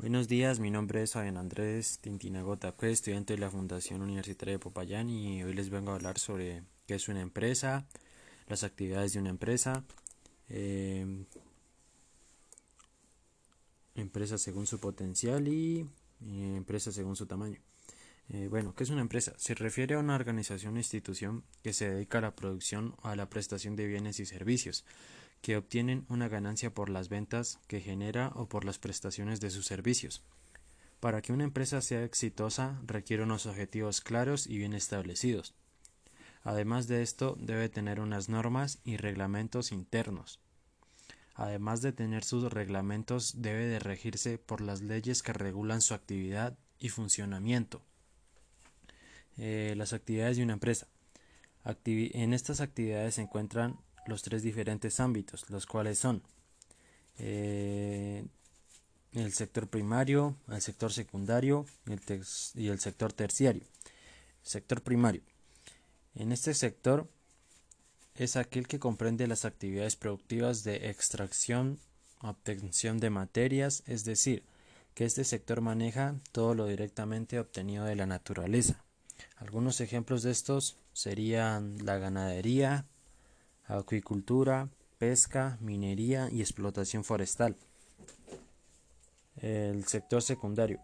Buenos días, mi nombre es Fabián Andrés Tintinagota, estudiante de la Fundación Universitaria de Popayán y hoy les vengo a hablar sobre qué es una empresa, las actividades de una empresa, eh, empresa según su potencial y eh, empresa según su tamaño. Eh, bueno, ¿qué es una empresa? Se refiere a una organización o institución que se dedica a la producción o a la prestación de bienes y servicios que obtienen una ganancia por las ventas que genera o por las prestaciones de sus servicios. Para que una empresa sea exitosa requiere unos objetivos claros y bien establecidos. Además de esto, debe tener unas normas y reglamentos internos. Además de tener sus reglamentos, debe de regirse por las leyes que regulan su actividad y funcionamiento. Eh, las actividades de una empresa. en estas actividades se encuentran los tres diferentes ámbitos, los cuales son eh, el sector primario, el sector secundario y el, sector terciario. sector primario. En este sector es aquel que comprende las actividades productivas de extracción, obtención de materias, es decir, que este sector maneja todo lo directamente obtenido de la naturaleza. Algunos ejemplos de estos serían la ganadería, acuicultura, pesca, minería y explotación forestal. El sector secundario.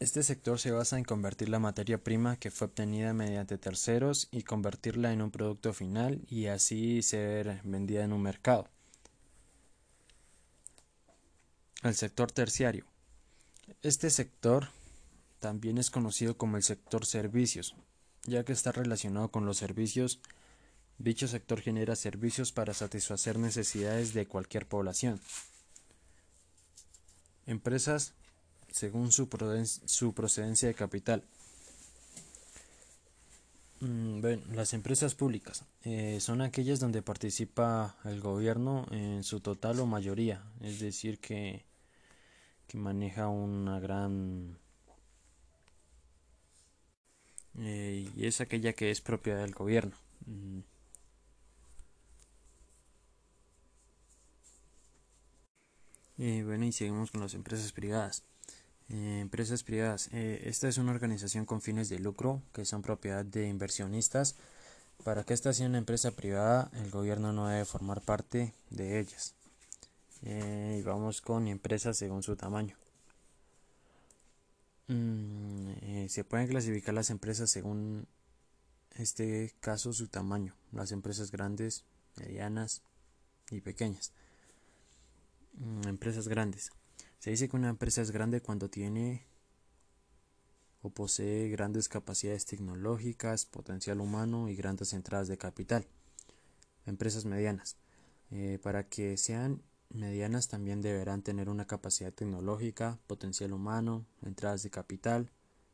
Este sector se basa en convertir la materia prima que fue obtenida mediante terceros y convertirla en un producto final y así ser vendida en un mercado. El sector terciario. Este sector también es conocido como el sector servicios, ya que está relacionado con los servicios. Dicho sector genera servicios para satisfacer necesidades de cualquier población. Empresas según su, procedencia de capital. Mm, las empresas públicas eh, son aquellas donde participa el gobierno en su total o mayoría, es decir, que, que maneja una gran eh, y es aquella que es propiedad del gobierno. Mm. Eh, bueno, y seguimos con las empresas privadas. Eh, empresas privadas. esta es una organización con fines de lucro que son propiedad de inversionistas. Para que esta sea una empresa privada, el gobierno no debe formar parte de ellas. y vamos con empresas según su tamaño. Mm, eh, se pueden clasificar las empresas según este caso su tamaño, las empresas grandes, medianas y pequeñas. Mm, empresas grandes. Se dice que una empresa es grande cuando tiene o posee grandes capacidades tecnológicas, potencial humano y grandes entradas de capital. Empresas medianas. Eh, para que sean medianas también deberán tener una capacidad tecnológica, potencial humano, entradas de capital,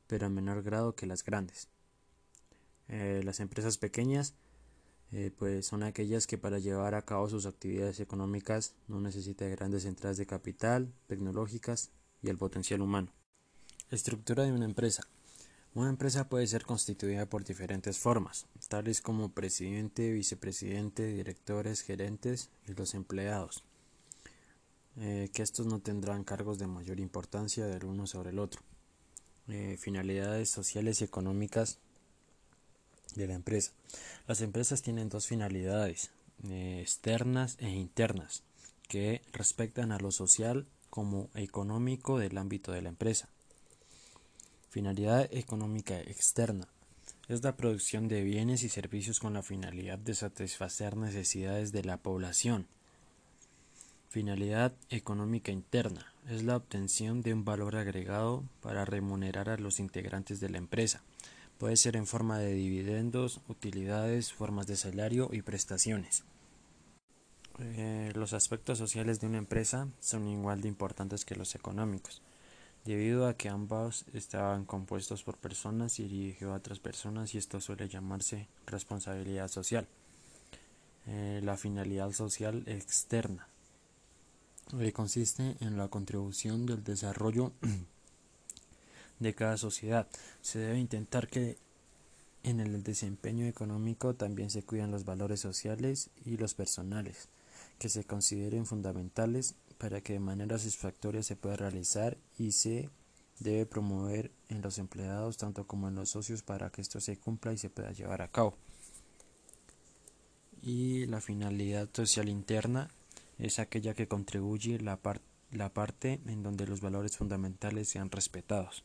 pero en menor grado que las grandes. Eh, las empresas pequeñas eh, pues son aquellas que para llevar a cabo sus actividades económicas no necesitan grandes entradas de capital, tecnológicas y el potencial humano. Estructura de una empresa. Una empresa puede ser constituida por diferentes formas, tales como presidente, vicepresidente, directores, gerentes y los empleados. Eh, que estos no tendrán cargos de mayor importancia del uno sobre el otro. Eh, finalidades sociales y económicas de la empresa. Las empresas tienen dos finalidades, eh, externas e internas, que respectan a lo social como económico del ámbito de la empresa. Finalidad económica externa es la producción de bienes y servicios con la finalidad de satisfacer necesidades de la población Finalidad económica interna es la obtención de un valor agregado para remunerar a los integrantes de la empresa. Puede ser en forma de dividendos, utilidades, formas de salario y prestaciones. Eh, los aspectos sociales de una empresa son igual de importantes que los económicos, debido a que ambos estaban compuestos por personas y dirigidos a otras personas y esto suele llamarse responsabilidad social. Eh, la finalidad social externa consiste en la contribución del desarrollo de cada sociedad. Se debe intentar que en el desempeño económico también se cuidan los valores sociales y los personales, que se consideren fundamentales para que de manera satisfactoria se pueda realizar y se debe promover en los empleados tanto como en los socios para que esto se cumpla y se pueda llevar a cabo. Y la finalidad social interna es aquella que contribuye la, la parte en donde los valores fundamentales sean respetados.